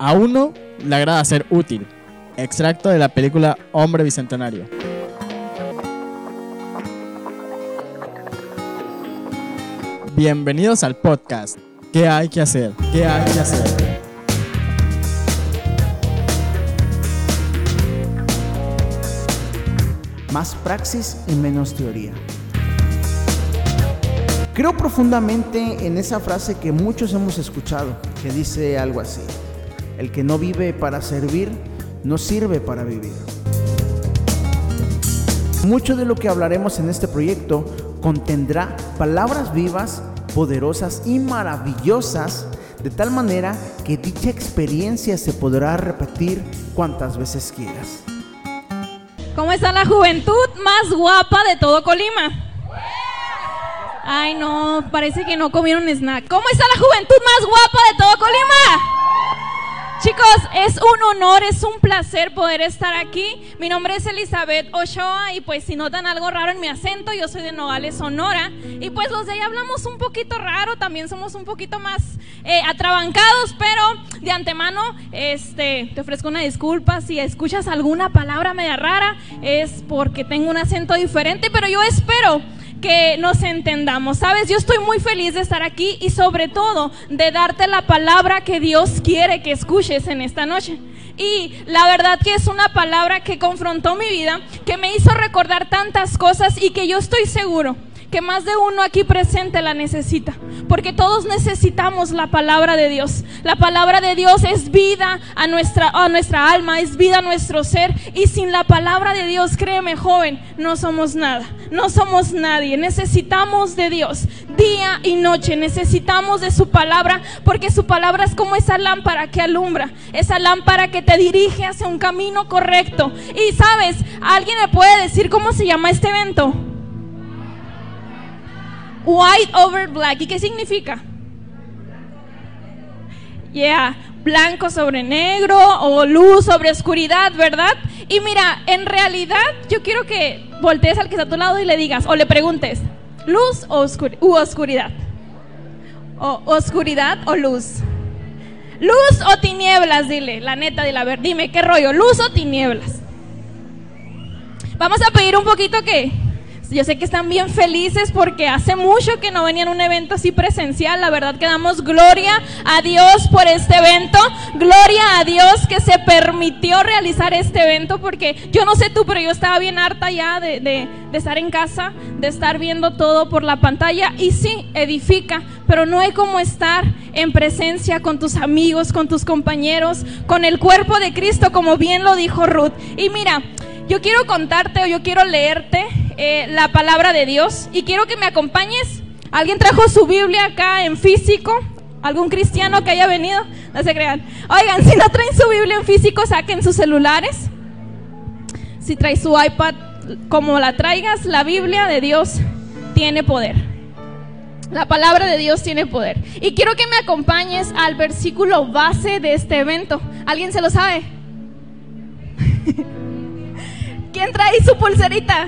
A uno le agrada ser útil. Extracto de la película Hombre Bicentenario. Bienvenidos al podcast. ¿Qué hay que hacer? ¿Qué hay que hacer? Más praxis y menos teoría. Creo profundamente en esa frase que muchos hemos escuchado, que dice algo así. El que no vive para servir, no sirve para vivir. Mucho de lo que hablaremos en este proyecto contendrá palabras vivas, poderosas y maravillosas, de tal manera que dicha experiencia se podrá repetir cuantas veces quieras. ¿Cómo está la juventud más guapa de todo Colima? Ay, no, parece que no comieron snack. ¿Cómo está la juventud más guapa de todo Colima? Chicos, es un honor, es un placer poder estar aquí. Mi nombre es Elizabeth Ochoa y pues si notan algo raro en mi acento, yo soy de Nogales, Sonora. Y pues los de ahí hablamos un poquito raro, también somos un poquito más eh, atrabancados, pero de antemano este, te ofrezco una disculpa. Si escuchas alguna palabra media rara, es porque tengo un acento diferente, pero yo espero que nos entendamos. Sabes, yo estoy muy feliz de estar aquí y sobre todo de darte la palabra que Dios quiere que escuches en esta noche. Y la verdad que es una palabra que confrontó mi vida, que me hizo recordar tantas cosas y que yo estoy seguro que más de uno aquí presente la necesita, porque todos necesitamos la palabra de Dios. La palabra de Dios es vida a nuestra, a nuestra alma, es vida a nuestro ser, y sin la palabra de Dios, créeme joven, no somos nada, no somos nadie. Necesitamos de Dios día y noche, necesitamos de su palabra, porque su palabra es como esa lámpara que alumbra, esa lámpara que te dirige hacia un camino correcto. Y sabes, ¿alguien me puede decir cómo se llama este evento? White over black. ¿Y qué significa? Yeah, blanco sobre negro o luz sobre oscuridad, ¿verdad? Y mira, en realidad yo quiero que voltees al que está a tu lado y le digas o le preguntes, ¿luz o u oscuridad? O oscuridad o luz. Luz o tinieblas, dile, la neta, dile, a ver, dime, ¿qué rollo? ¿Luz o tinieblas? Vamos a pedir un poquito que yo sé que están bien felices porque hace mucho que no venían a un evento así presencial. La verdad que damos gloria a Dios por este evento. Gloria a Dios que se permitió realizar este evento porque yo no sé tú, pero yo estaba bien harta ya de, de, estar en casa, de estar viendo todo por la pantalla. Y sí, edifica, pero no hay como estar en presencia con tus amigos, con tus compañeros, con el cuerpo de Cristo, como bien lo dijo Ruth. Y mira, yo quiero contarte o yo quiero leerte eh, la palabra de Dios y quiero que me acompañes. ¿Alguien trajo su Biblia acá en físico? ¿Algún cristiano que haya venido? No se crean. Oigan, si no traen su Biblia en físico, saquen sus celulares. Si traes su iPad, como la traigas, la Biblia de Dios tiene poder. La palabra de Dios tiene poder. Y quiero que me acompañes al versículo base de este evento. ¿Alguien se lo sabe? ¿Quién trae su pulserita?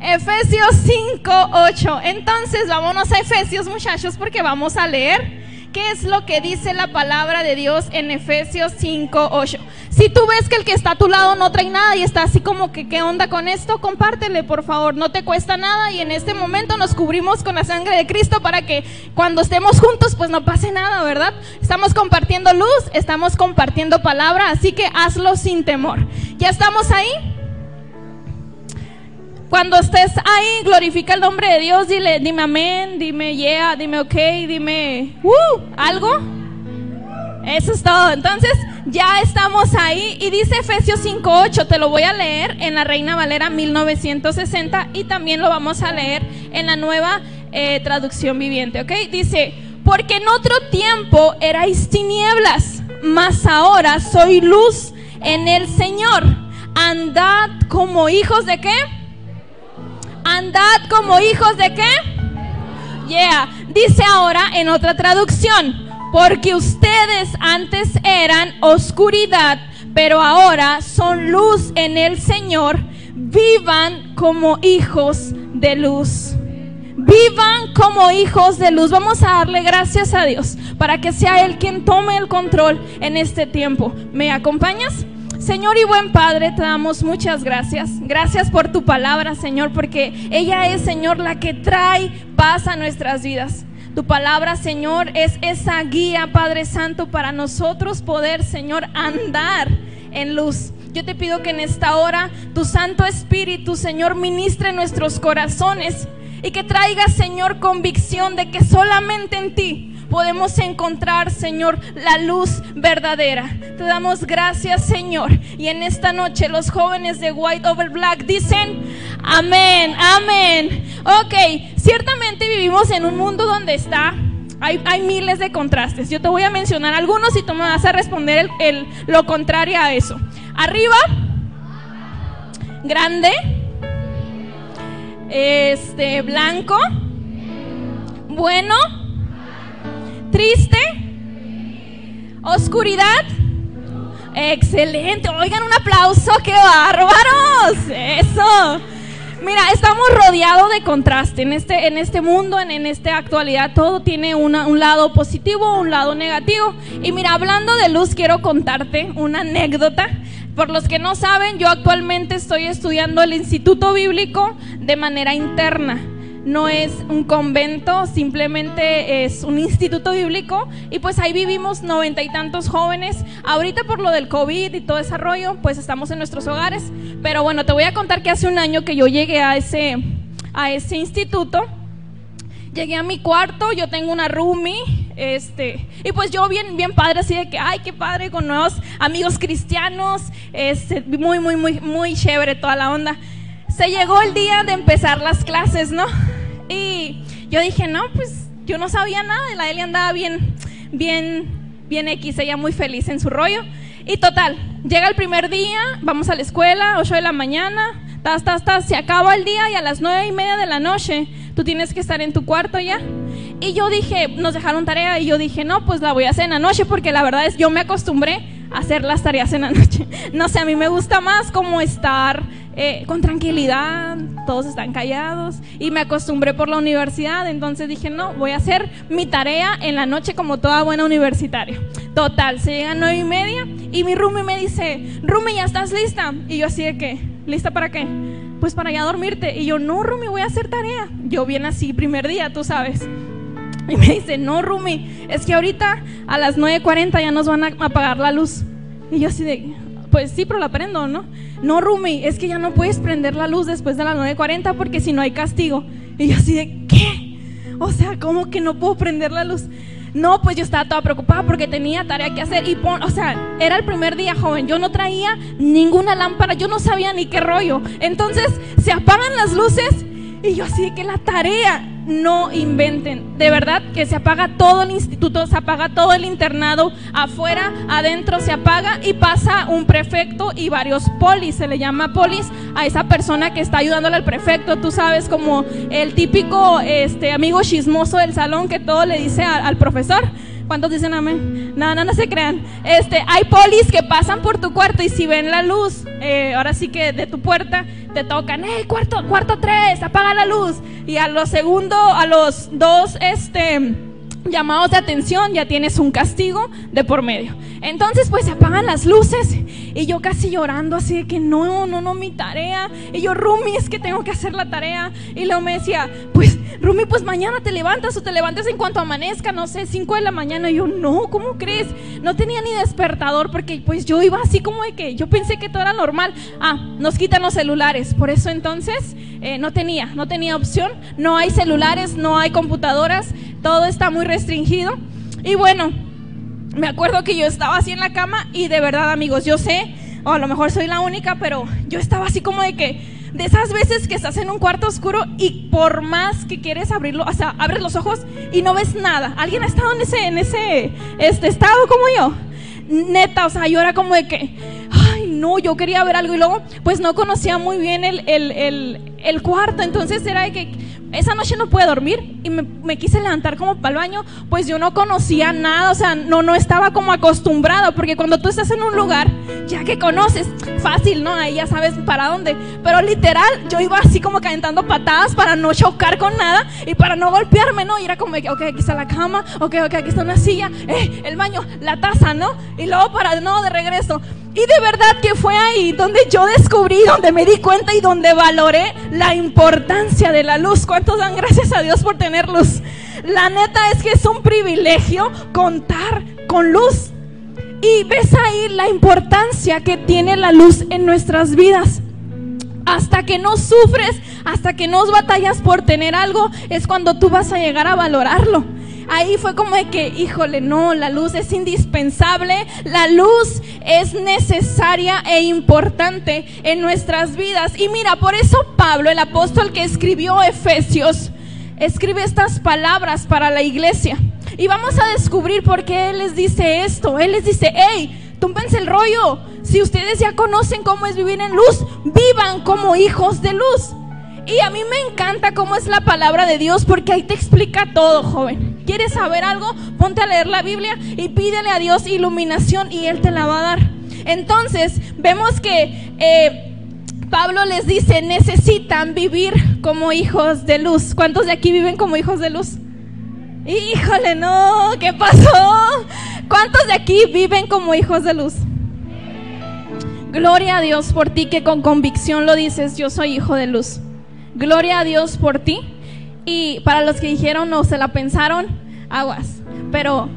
Efesios 5, 8. Entonces vámonos a Efesios muchachos porque vamos a leer qué es lo que dice la palabra de Dios en Efesios 5, 8. Si tú ves que el que está a tu lado no trae nada y está así como que qué onda con esto, compártele por favor, no te cuesta nada y en este momento nos cubrimos con la sangre de Cristo para que cuando estemos juntos pues no pase nada, ¿verdad? Estamos compartiendo luz, estamos compartiendo palabra, así que hazlo sin temor. ¿Ya estamos ahí? Cuando estés ahí, glorifica el nombre de Dios, dile, dime amén, dime yeah, dime ok, dime uh, algo. Eso es todo. Entonces, ya estamos ahí y dice Efesios 5:8, te lo voy a leer en la Reina Valera 1960 y también lo vamos a leer en la nueva eh, traducción viviente, ¿ok? Dice, porque en otro tiempo erais tinieblas, mas ahora soy luz en el Señor. Andad como hijos de qué? Andad como hijos de qué? Yeah. Dice ahora en otra traducción, porque ustedes antes eran oscuridad, pero ahora son luz en el Señor. Vivan como hijos de luz vivan como hijos de luz. Vamos a darle gracias a Dios para que sea Él quien tome el control en este tiempo. ¿Me acompañas? Señor y buen Padre, te damos muchas gracias. Gracias por tu palabra, Señor, porque ella es, Señor, la que trae paz a nuestras vidas. Tu palabra, Señor, es esa guía, Padre Santo, para nosotros poder, Señor, andar en luz. Yo te pido que en esta hora tu Santo Espíritu, Señor, ministre nuestros corazones y que traiga, Señor, convicción de que solamente en ti podemos encontrar, Señor, la luz verdadera. Te damos gracias, Señor. Y en esta noche los jóvenes de White Over Black dicen, amén, amén. Ok, ciertamente vivimos en un mundo donde está hay, miles de contrastes. Yo te voy a mencionar algunos y tú me vas a responder el, lo contrario a eso. Arriba, grande, este, blanco, bueno, triste, oscuridad. Excelente. Oigan, un aplauso. ¡Qué bárbaros! Eso. Mira, estamos rodeados de contraste. En este, en este mundo, en, en esta actualidad, todo tiene un lado positivo, un lado negativo. Y mira, hablando de luz, quiero contarte una anécdota. Por los que no saben, yo actualmente estoy estudiando el Instituto Bíblico de manera interna no es un convento, simplemente es un instituto bíblico y pues ahí vivimos noventa y tantos jóvenes. Ahorita por lo del COVID y todo ese rollo, pues estamos en nuestros hogares. Pero bueno, te voy a contar que hace un año que yo llegué a ese, a ese instituto, llegué a mi cuarto, yo tengo una roomie, este, y pues yo bien, bien padre, así de que, ay, qué padre, con nuevos amigos cristianos, este, muy, muy, muy, muy chévere toda la onda se llegó el día de empezar las clases, ¿no? Y yo dije, no, pues yo no sabía nada, la Eli andaba bien, bien, bien X, ella muy feliz en su rollo. Y total, llega el primer día, vamos a la escuela, 8 de la mañana, tas, tas, tas, se acaba el día y a las nueve y media de la noche tú tienes que estar en tu cuarto ya. Y yo dije, nos dejaron tarea y yo dije, no, pues la voy a hacer en la noche porque la verdad es, yo me acostumbré hacer las tareas en la noche. No sé, a mí me gusta más como estar eh, con tranquilidad, todos están callados y me acostumbré por la universidad, entonces dije, no, voy a hacer mi tarea en la noche como toda buena universitaria. Total, se llega a nueve y media y mi Rumi me dice, Rumi, ¿ya estás lista? Y yo así de que, ¿lista para qué? Pues para ya dormirte. Y yo, no, Rumi, voy a hacer tarea. Yo bien así, primer día, tú sabes. Y me dice, no, Rumi, es que ahorita a las 9.40 ya nos van a apagar la luz. Y yo así de, pues sí, pero la prendo, ¿no? No, Rumi, es que ya no puedes prender la luz después de las 9.40 porque si no hay castigo. Y yo así de, ¿qué? O sea, ¿cómo que no puedo prender la luz? No, pues yo estaba toda preocupada porque tenía tarea que hacer y o sea, era el primer día joven, yo no traía ninguna lámpara, yo no sabía ni qué rollo. Entonces se apagan las luces y yo así que la tarea, no inventen. De verdad que se apaga todo el instituto, se apaga todo el internado, afuera, adentro se apaga y pasa un prefecto y varios polis. Se le llama polis a esa persona que está ayudándole al prefecto. Tú sabes, como el típico este, amigo chismoso del salón que todo le dice al profesor. ¿Cuántos dicen amén? No, no, no se crean. Este, hay polis que pasan por tu cuarto y si ven la luz, eh, ahora sí que de tu puerta, te tocan, hey, cuarto, cuarto tres, apaga la luz. Y a los segundos, a los dos, este llamados de atención, ya tienes un castigo de por medio. Entonces pues se apagan las luces y yo casi llorando así de que no, no, no, mi tarea. Y yo, Rumi, es que tengo que hacer la tarea. Y luego me decía, pues Rumi, pues mañana te levantas o te levantas en cuanto amanezca, no sé, 5 de la mañana. Y yo, no, ¿cómo crees? No tenía ni despertador porque pues yo iba así como de que yo pensé que todo era normal. Ah, nos quitan los celulares. Por eso entonces eh, no tenía, no tenía opción. No hay celulares, no hay computadoras todo está muy restringido. Y bueno, me acuerdo que yo estaba así en la cama y de verdad amigos, yo sé, o a lo mejor soy la única, pero yo estaba así como de que, de esas veces que estás en un cuarto oscuro y por más que quieres abrirlo, o sea, abres los ojos y no ves nada. ¿Alguien ha estado en ese, en ese este estado como yo? Neta, o sea, yo era como de que, ay, no, yo quería ver algo y luego, pues no conocía muy bien el, el, el, el cuarto, entonces era de que esa noche no pude dormir y me, quise levantar como para el baño, pues yo no conocía nada, o sea, no, no estaba como acostumbrado, porque cuando tú estás en un lugar, ya que conoces, fácil, ¿no? Ahí ya sabes para dónde. Pero literal, yo iba así como calentando patadas para no chocar con nada y para no golpearme, ¿no? Y era como, ok, aquí está la cama, ok, ok, aquí está una silla, eh, el baño, la taza, ¿no? Y luego para, no, de regreso. Y de verdad que fue ahí donde yo descubrí, donde me di cuenta y donde valoré la importancia de la luz. ¿Cuántos dan gracias a Dios por tener luz? La neta es que es un privilegio contar con luz. Y ves ahí la importancia que tiene la luz en nuestras vidas. Hasta que no sufres, hasta que no batallas por tener algo, es cuando tú vas a llegar a valorarlo ahí fue como de que, híjole, no, la luz es indispensable, la luz es necesaria e importante en nuestras vidas. Y mira, por eso Pablo, el apóstol que escribió Efesios, escribe estas palabras para la iglesia. Y vamos a descubrir por qué Él les dice esto. Él les dice, hey, túmpense el rollo. Si ustedes ya conocen cómo es vivir en luz, vivan como hijos de luz. Y a mí me encanta cómo es la palabra de Dios porque ahí te explica todo, joven. ¿Quieres saber algo? Ponte a leer la Biblia y pídele a Dios iluminación y Él te la va a dar. Entonces, vemos que eh, Pablo les dice, necesitan vivir como hijos de luz. ¿Cuántos de aquí viven como hijos de luz? Híjole, no, ¿qué pasó? ¿Cuántos de aquí viven como hijos de luz? Gloria a Dios por ti que con convicción lo dices, yo soy hijo de luz. Gloria a Dios por ti. Y para los que dijeron no se la pensaron, aguas. Pero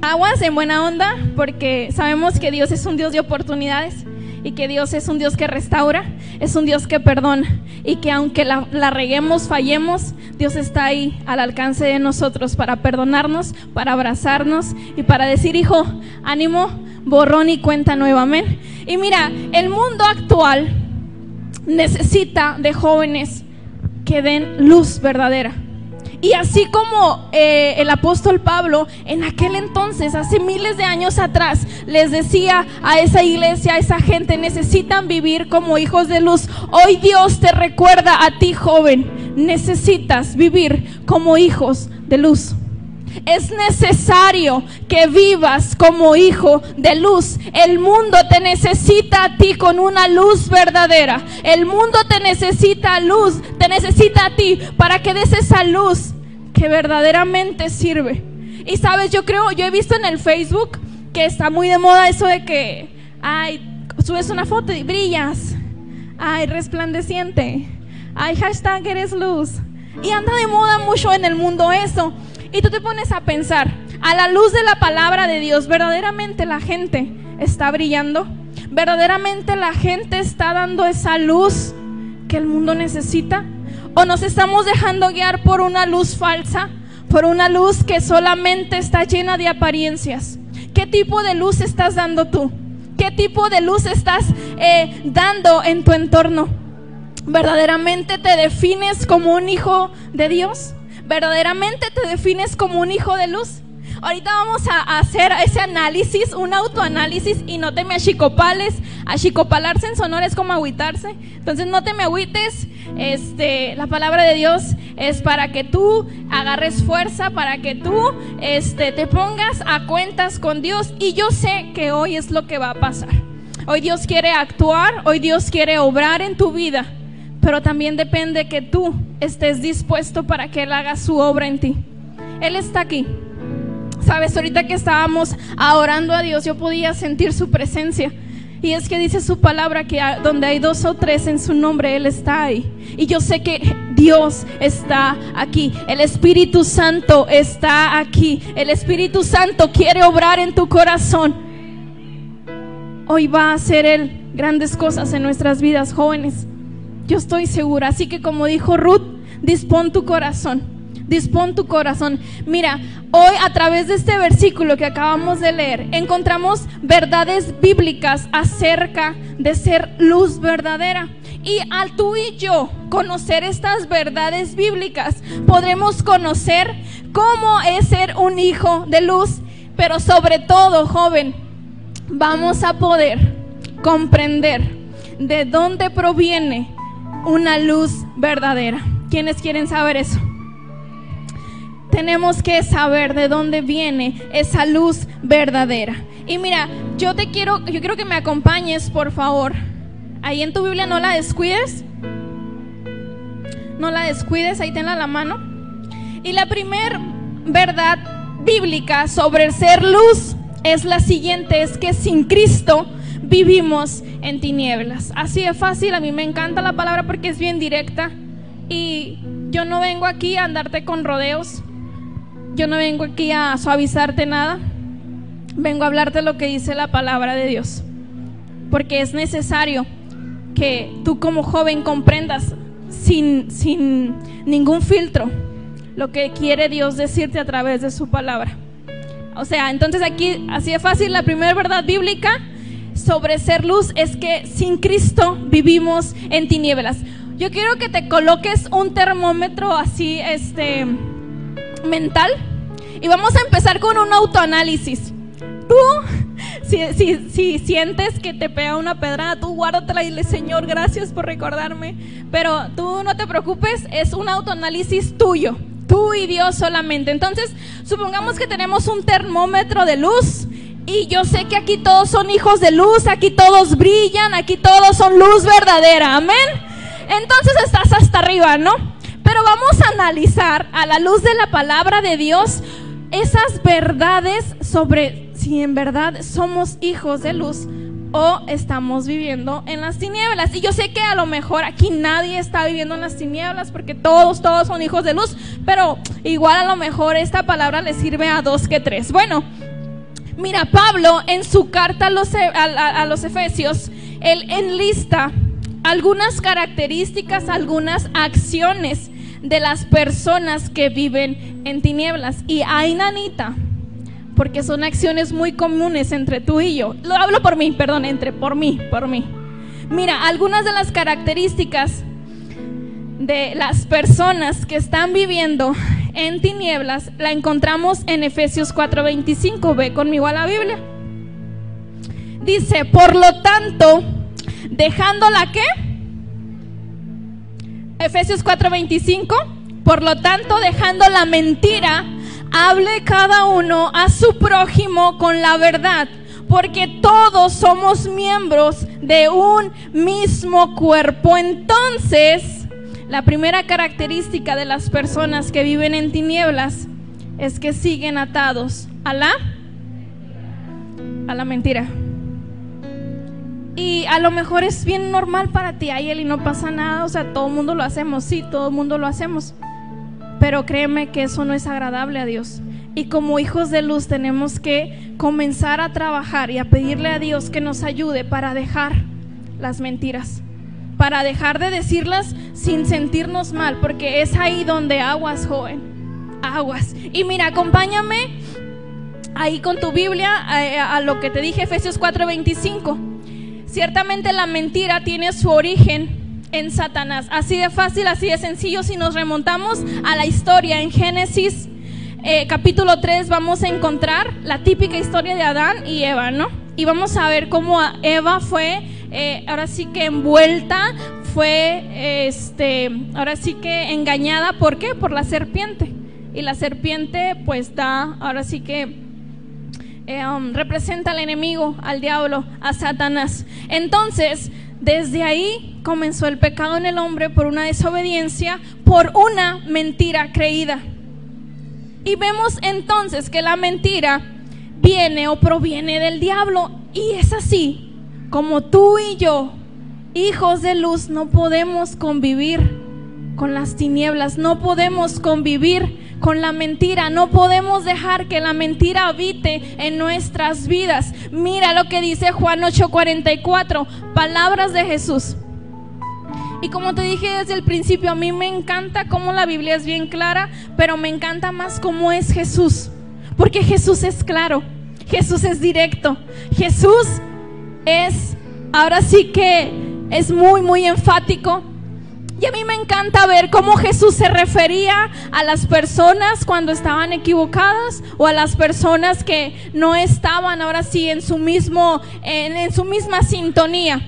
aguas en buena onda porque sabemos que Dios es un Dios de oportunidades y que Dios es un Dios que restaura, es un Dios que perdona y que aunque la, reguemos, fallemos, Dios está ahí al alcance de nosotros para perdonarnos, para abrazarnos y para decir, hijo, ánimo, borrón y cuenta nuevamente. Y mira, el mundo actual necesita de jóvenes que den luz verdadera. Y así como eh, el apóstol Pablo en aquel entonces, hace miles de años atrás, les decía a esa iglesia, a esa gente, necesitan vivir como hijos de luz. Hoy Dios te recuerda a ti, joven, necesitas vivir como hijos de luz. Es necesario que vivas como hijo de luz. El mundo te necesita a ti con una luz verdadera. El mundo te necesita luz, te necesita a ti para que des esa luz que verdaderamente sirve. Y sabes, yo creo, yo he visto en el Facebook que está muy de moda eso de que, ay, subes una foto y brillas. Ay, resplandeciente. Ay, hashtag eres luz. Y anda de moda mucho en el mundo eso. Y tú te pones a pensar, a la luz de la palabra de Dios, ¿verdaderamente la gente está brillando? ¿Verdaderamente la gente está dando esa luz que el mundo necesita? ¿O nos estamos dejando guiar por una luz falsa? Por una luz que solamente está llena de apariencias. ¿Qué tipo de luz estás dando tú? ¿Qué tipo de luz estás eh, dando en tu entorno? ¿Verdaderamente te defines como un hijo de Dios? ¿Verdaderamente te defines como un hijo de luz? Ahorita vamos a hacer ese análisis, un autoanálisis y no te me achicopales. Achicopalarse en sonor es como agüitarse. Entonces no te me agüites. Este, la palabra de Dios es para que tú agarres fuerza, para que tú este, te pongas a cuentas con Dios. Y yo sé que hoy es lo que va a pasar. Hoy Dios quiere actuar, hoy Dios quiere obrar en tu vida pero también depende que tú estés dispuesto para que Él haga su obra en ti. Él está aquí. Sabes, ahorita que estábamos orando a Dios, yo podía sentir su presencia. Y es que dice su palabra que donde hay dos o tres en su nombre, Él está ahí. Y yo sé que Dios está aquí. El Espíritu Santo está aquí. El Espíritu Santo quiere obrar en tu corazón. Hoy va a hacer Él grandes cosas en nuestras vidas, jóvenes. Yo estoy segura. Así que como dijo Ruth, dispón tu corazón. Dispón tu corazón. Mira, hoy a través de este versículo que acabamos de leer, encontramos verdades bíblicas acerca de ser luz verdadera. Y al tú y yo conocer estas verdades bíblicas, podremos conocer cómo es ser un hijo de luz. Pero sobre todo, joven, vamos a poder comprender de dónde proviene una luz verdadera. ¿Quiénes quieren saber eso? Tenemos que saber de dónde viene esa luz verdadera. Y mira, yo te quiero, yo quiero que me acompañes, por favor. Ahí en tu Biblia no la descuides. No la descuides, ahí tenla la mano. Y la primer verdad bíblica sobre ser luz es la siguiente, es que sin Cristo vivimos en tinieblas. Así de fácil, a mí me encanta la palabra porque es bien directa y yo no vengo aquí a andarte con rodeos, yo no vengo aquí a suavizarte nada, vengo a hablarte lo que dice la palabra de Dios, porque es necesario que tú como joven comprendas sin, sin ningún filtro lo que quiere Dios decirte a través de su palabra. O sea, entonces aquí, así de fácil, la primera verdad bíblica sobre ser luz es que sin Cristo vivimos en tinieblas. Yo quiero que te coloques un termómetro así, este, mental. Y vamos a empezar con un autoanálisis. Tú, si, si, si sientes que te pega una pedrada, tú guárdatela y dile, Señor, gracias por recordarme. Pero tú no te preocupes, es un autoanálisis tuyo. Tú y Dios solamente. Entonces, supongamos que tenemos un termómetro de luz y yo sé que aquí todos son hijos de luz, aquí todos brillan, aquí todos son luz verdadera. Amén. Entonces estás hasta arriba, ¿no? Pero vamos a analizar a la luz de la palabra de Dios esas verdades sobre si en verdad somos hijos de luz o estamos viviendo en las tinieblas. Y yo sé que a lo mejor aquí nadie está viviendo en las tinieblas porque todos, todos son hijos de luz, pero igual a lo mejor esta palabra le sirve a dos que tres. Bueno, Mira, Pablo en su carta a los, e, a, los Efesios, él enlista algunas características, algunas acciones de las personas que viven en tinieblas. Y hay nanita, porque son acciones muy comunes entre tú y yo. Lo hablo por mí, perdón, entre por mí, por mí. Mira, algunas de las características de las personas que están viviendo en tinieblas la encontramos en Efesios 4:25. Ve conmigo a la Biblia. Dice, por lo tanto, dejando la qué? Efesios 4:25. Por lo tanto, dejando la mentira, hable cada uno a su prójimo con la verdad, porque todos somos miembros de un mismo cuerpo. Entonces, la primera característica de las personas que viven en tinieblas es que siguen atados a la a la mentira. Y a lo mejor es bien normal para ti, él y no pasa nada, o sea, todo el mundo lo hacemos, sí, todo el mundo lo hacemos. Pero créeme que eso no es agradable a Dios. Y como hijos de luz tenemos que comenzar a trabajar y a pedirle a Dios que nos ayude para dejar las mentiras para dejar de decirlas sin sentirnos mal, porque es ahí donde aguas, joven, aguas. Y mira, acompáñame ahí con tu Biblia a, lo que te dije, Efesios 4:25. Ciertamente la mentira tiene su origen en Satanás. Así de fácil, así de sencillo. Si nos remontamos a la historia en Génesis eh, capítulo 3, vamos a encontrar la típica historia de Adán y Eva, ¿no? Y vamos a ver cómo Eva fue eh, ahora sí que envuelta, fue, este, ahora sí que engañada, ¿por qué? Por la serpiente. Y la serpiente pues da, ahora sí que eh, um, representa al enemigo, al diablo, a Satanás. Entonces, desde ahí comenzó el pecado en el hombre por una desobediencia, por una mentira creída. Y vemos entonces que la mentira viene o proviene del diablo. Y es así como tú y yo, hijos de luz, no podemos convivir con las tinieblas, no podemos convivir con la mentira, no podemos dejar que la mentira habite en nuestras vidas. Mira lo que dice Juan 8:44, palabras de Jesús. Y como te dije desde el principio, a mí me encanta cómo la Biblia es bien clara, pero me encanta más cómo es Jesús. Porque Jesús es claro, Jesús es directo, Jesús es, ahora sí que es muy, muy enfático. Y a mí me encanta ver cómo Jesús se refería a las personas cuando estaban equivocadas o a las personas que no estaban ahora sí en su mismo en, en su misma sintonía.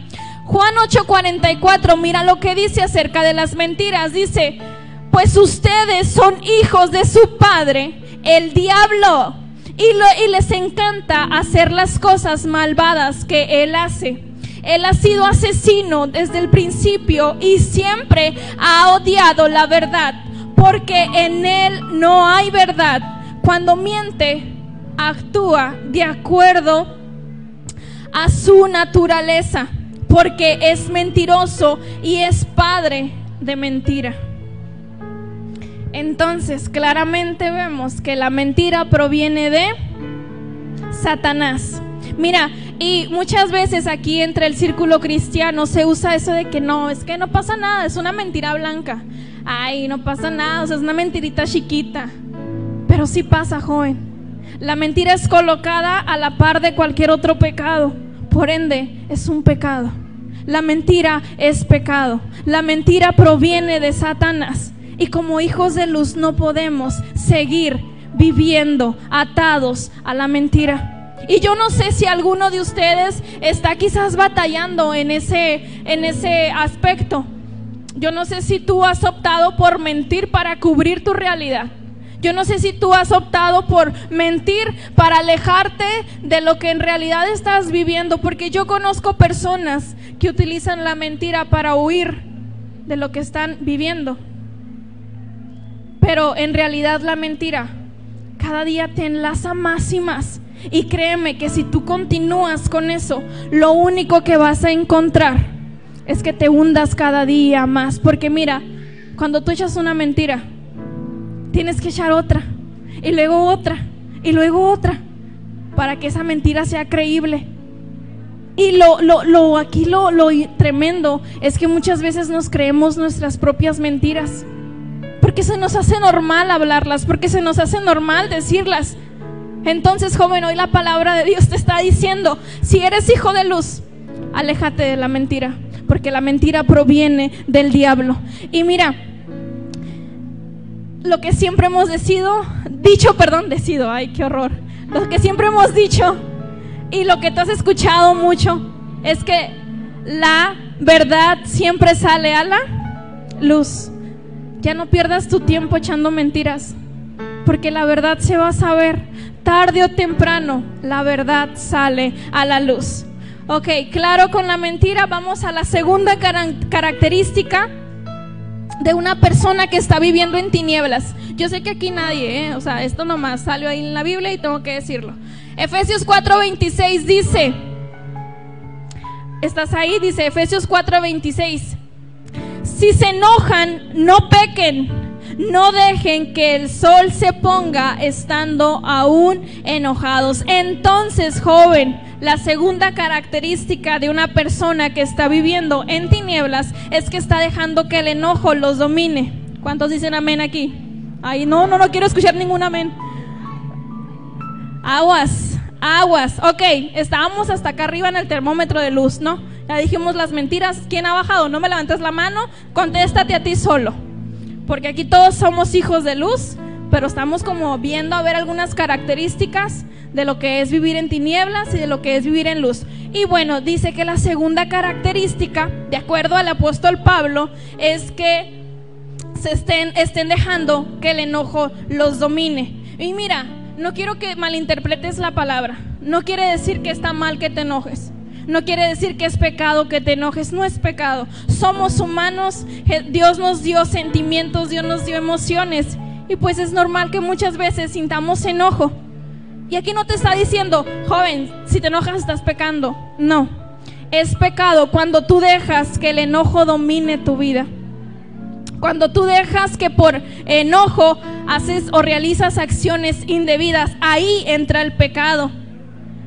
Juan 8:44, mira lo que dice acerca de las mentiras, dice, pues ustedes son hijos de su padre, el diablo, y, lo- y les encanta hacer las cosas malvadas que él hace. Él ha sido asesino desde el principio y siempre ha odiado la verdad, porque en él no hay verdad. Cuando miente, actúa de acuerdo a su naturaleza, porque es mentiroso y es padre de mentira. Entonces, claramente vemos que la mentira proviene de Satanás. Mira, y muchas veces aquí entre el círculo cristiano se usa eso de que no, es que no pasa nada, es una mentira blanca. Ay, no pasa nada, o sea, es una mentirita chiquita. Pero sí pasa, joven. La mentira es colocada a la par de cualquier otro pecado. Por ende, es un pecado. La mentira es pecado. La mentira proviene de Satanás. Y como hijos de luz no podemos seguir viviendo atados a la mentira. Y yo no sé si alguno de ustedes está quizás batallando en ese, en ese aspecto. Yo no sé si tú has optado por mentir para cubrir tu realidad. Yo no sé si tú has optado por mentir para alejarte de lo que en realidad estás viviendo, porque yo conozco personas que utilizan la mentira para huir de lo que están viviendo. Pero en realidad la mentira cada día te enlaza más y más. Y créeme que si tú continúas con eso, lo único que vas a encontrar es que te hundas cada día más. Porque mira, cuando tú echas una mentira, tienes que echar otra, y luego otra, y luego otra, para que esa mentira sea creíble. Y lo, lo, lo aquí lo, lo tremendo es que muchas veces nos creemos nuestras propias mentiras. Porque se nos hace normal hablarlas, porque se nos hace normal decirlas. Entonces, joven, hoy la palabra de Dios te está diciendo, si eres hijo de luz, aléjate de la mentira, porque la mentira proviene del diablo. Y mira, lo que siempre hemos decido, dicho, perdón, decido, ay, qué horror. Lo que siempre hemos dicho y lo que tú has escuchado mucho es que la verdad siempre sale a la luz. Ya no pierdas tu tiempo echando mentiras, porque la verdad se va a saber. Tarde o temprano, la verdad sale a la luz. Ok, claro, con la mentira vamos a la segunda cara- característica de una persona que está viviendo en tinieblas. Yo sé que aquí nadie, ¿eh? o sea, esto nomás salió ahí en la Biblia y tengo que decirlo. Efesios 4:26 dice, ¿estás ahí? Dice Efesios 4:26. Si se enojan, no pequen. No dejen que el sol se ponga estando aún enojados. Entonces, joven, la segunda característica de una persona que está viviendo en tinieblas es que está dejando que el enojo los domine. ¿Cuántos dicen amén aquí? Ay, no, no, no quiero escuchar ningún amén. Aguas, aguas. Ok, estábamos hasta acá arriba en el termómetro de luz, ¿no? Ya dijimos las mentiras. ¿Quién ha bajado? No me levantes la mano. Contéstate a ti solo. Porque aquí todos somos hijos de luz, pero estamos como viendo a ver algunas características de lo que es vivir en tinieblas y de lo que es vivir en luz. Y bueno, dice que la segunda característica, de acuerdo al apóstol Pablo, es que se estén, estén dejando que el enojo los domine. Y mira, no quiero que malinterpretes la palabra. No quiere decir que está mal que te enojes. No quiere decir que es pecado que te enojes, no es pecado. Somos humanos, Je- Dios nos dio sentimientos, Dios nos dio emociones. Y pues es normal que muchas veces sintamos enojo. Y aquí no te está diciendo, joven, si te enojas estás pecando. No, es pecado cuando tú dejas que el enojo domine tu vida. Cuando tú dejas que por enojo haces o realizas acciones indebidas, ahí entra el pecado.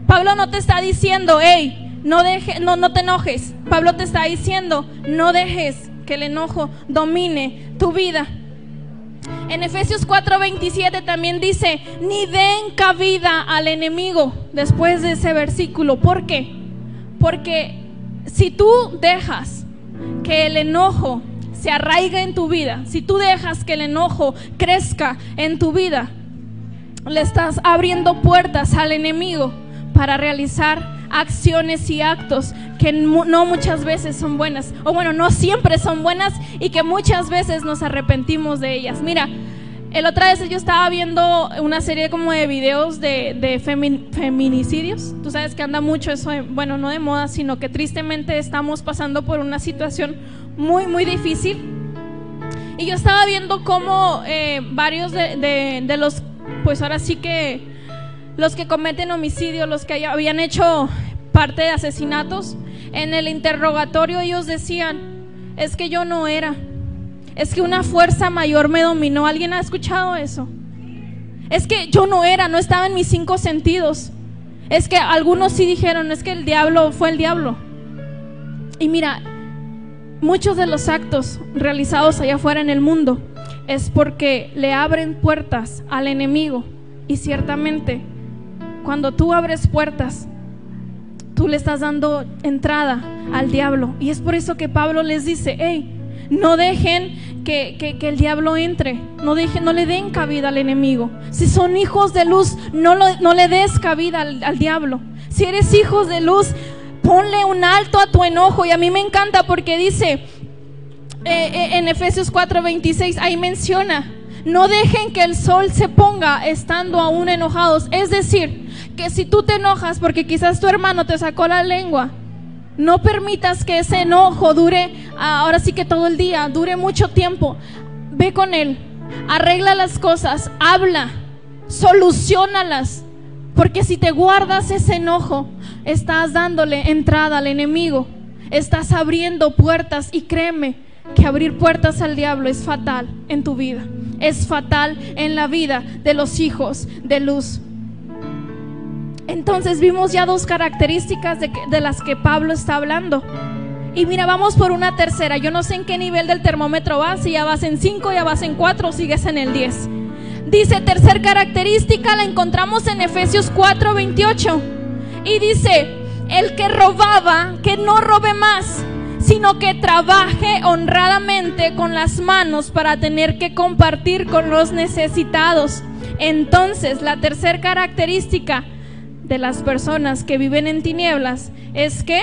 Pablo no te está diciendo, hey, no, deje, no, no te enojes. Pablo te está diciendo, no dejes que el enojo domine tu vida. En Efesios 4:27 también dice, ni den cabida al enemigo después de ese versículo. ¿Por qué? Porque si tú dejas que el enojo se arraiga en tu vida, si tú dejas que el enojo crezca en tu vida, le estás abriendo puertas al enemigo para realizar acciones y actos que no muchas veces son buenas, o bueno, no siempre son buenas y que muchas veces nos arrepentimos de ellas. Mira, el otra vez yo estaba viendo una serie como de videos de, feminicidios. Tú sabes que anda mucho eso, bueno, no de moda, sino que tristemente estamos pasando por una situación muy, muy difícil. Y yo estaba viendo cómo eh, varios de, de, los, pues ahora sí que los que cometen homicidio, los que habían hecho parte de asesinatos, en el interrogatorio ellos decían, es que yo no era es que una fuerza mayor me dominó. ¿Alguien ha escuchado eso? Es que yo no era, no estaba en mis cinco sentidos. Es que algunos sí dijeron, es que el diablo fue el diablo. Y mira, muchos de los actos realizados allá afuera en el mundo es porque le abren puertas al enemigo. Y ciertamente, cuando tú abres puertas, tú le estás dando entrada al diablo. Y es por eso que Pablo les dice, hey, no dejen que, el diablo entre. No, dejen, no le den cabida al enemigo. Si son hijos de luz, no, le des cabida al, diablo. Si eres hijos de luz, ponle un alto a tu enojo. Y a mí me encanta porque dice eh, eh, en Efesios 4:26, ahí menciona, no dejen que el sol se ponga estando aún enojados. Es decir, que si tú te enojas porque quizás tu hermano te sacó la lengua, no permitas que ese enojo dure, ahora sí que todo el día, dure mucho tiempo. Ve con él, arregla las cosas, habla, solucionalas. Porque si te guardas ese enojo, estás dándole entrada al enemigo, estás abriendo puertas y créeme que abrir puertas al diablo es fatal en tu vida, es fatal en la vida de los hijos de luz. Entonces vimos ya dos características de, las que Pablo está hablando. Y mira, vamos por una tercera. Yo no sé en qué nivel del termómetro vas, si ya vas en 5, ya vas en 4 o sigues en el 10. Dice, tercer característica la encontramos en Efesios 4, 28. Y dice, el que robaba, que no robe más, sino que trabaje honradamente con las manos para tener que compartir con los necesitados. Entonces, la tercera característica de las personas que viven en tinieblas es que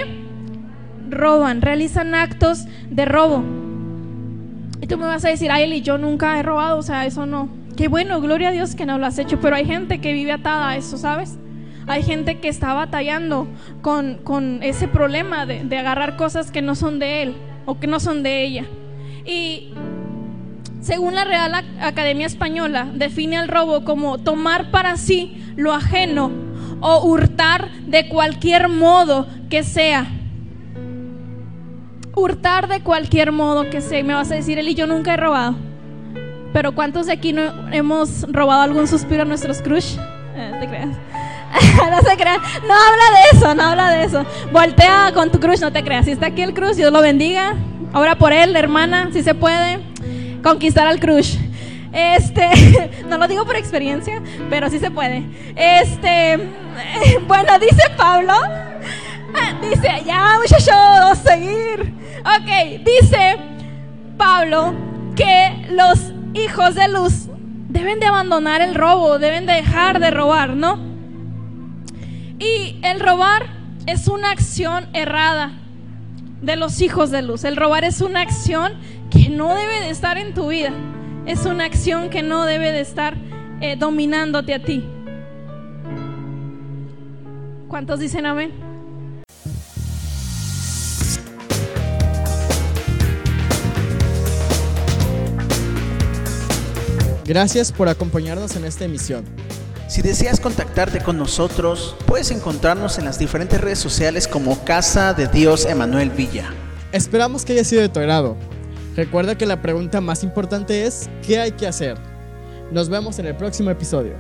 roban, realizan actos de robo. Y tú me vas a decir, ay, Eli, yo nunca he robado, o sea, eso no. Qué bueno, gloria a Dios que no lo has hecho, pero hay gente que vive atada a eso, ¿sabes? Hay gente que está batallando con, con ese problema de, de agarrar cosas que no son de él o que no son de ella. Y según la Real Academia Española, define el robo como tomar para sí lo ajeno o hurtar de cualquier modo que sea. Hurtar de cualquier modo que sea. Me vas a decir, Eli, yo nunca he robado. Pero ¿cuántos de aquí no hemos robado algún suspiro a nuestros crush? Eh, te creas. no se crean. No habla de eso, no habla de eso. Voltea con tu crush, no te creas. Si está aquí el crush, Dios lo bendiga. Obra por él, hermana, si se puede. Conquistar al crush. Este, no lo digo por experiencia, pero sí se puede. Este, bueno, dice Pablo, dice, ya muchachos, seguir. Ok, dice Pablo que los hijos de luz deben de abandonar el robo, deben de dejar de robar, ¿no? Y el robar es una acción errada de los hijos de luz. El robar es una acción que no debe de estar en tu vida es una acción que no debe de estar eh, dominándote a ti. ¿Cuántos dicen amén? Gracias por acompañarnos en esta emisión. Si deseas contactarte con nosotros, puedes encontrarnos en las diferentes redes sociales como Casa de Dios Emanuel Villa. Esperamos que haya sido de tu agrado. Recuerda que la pregunta más importante es, ¿qué hay que hacer? Nos vemos en el próximo episodio.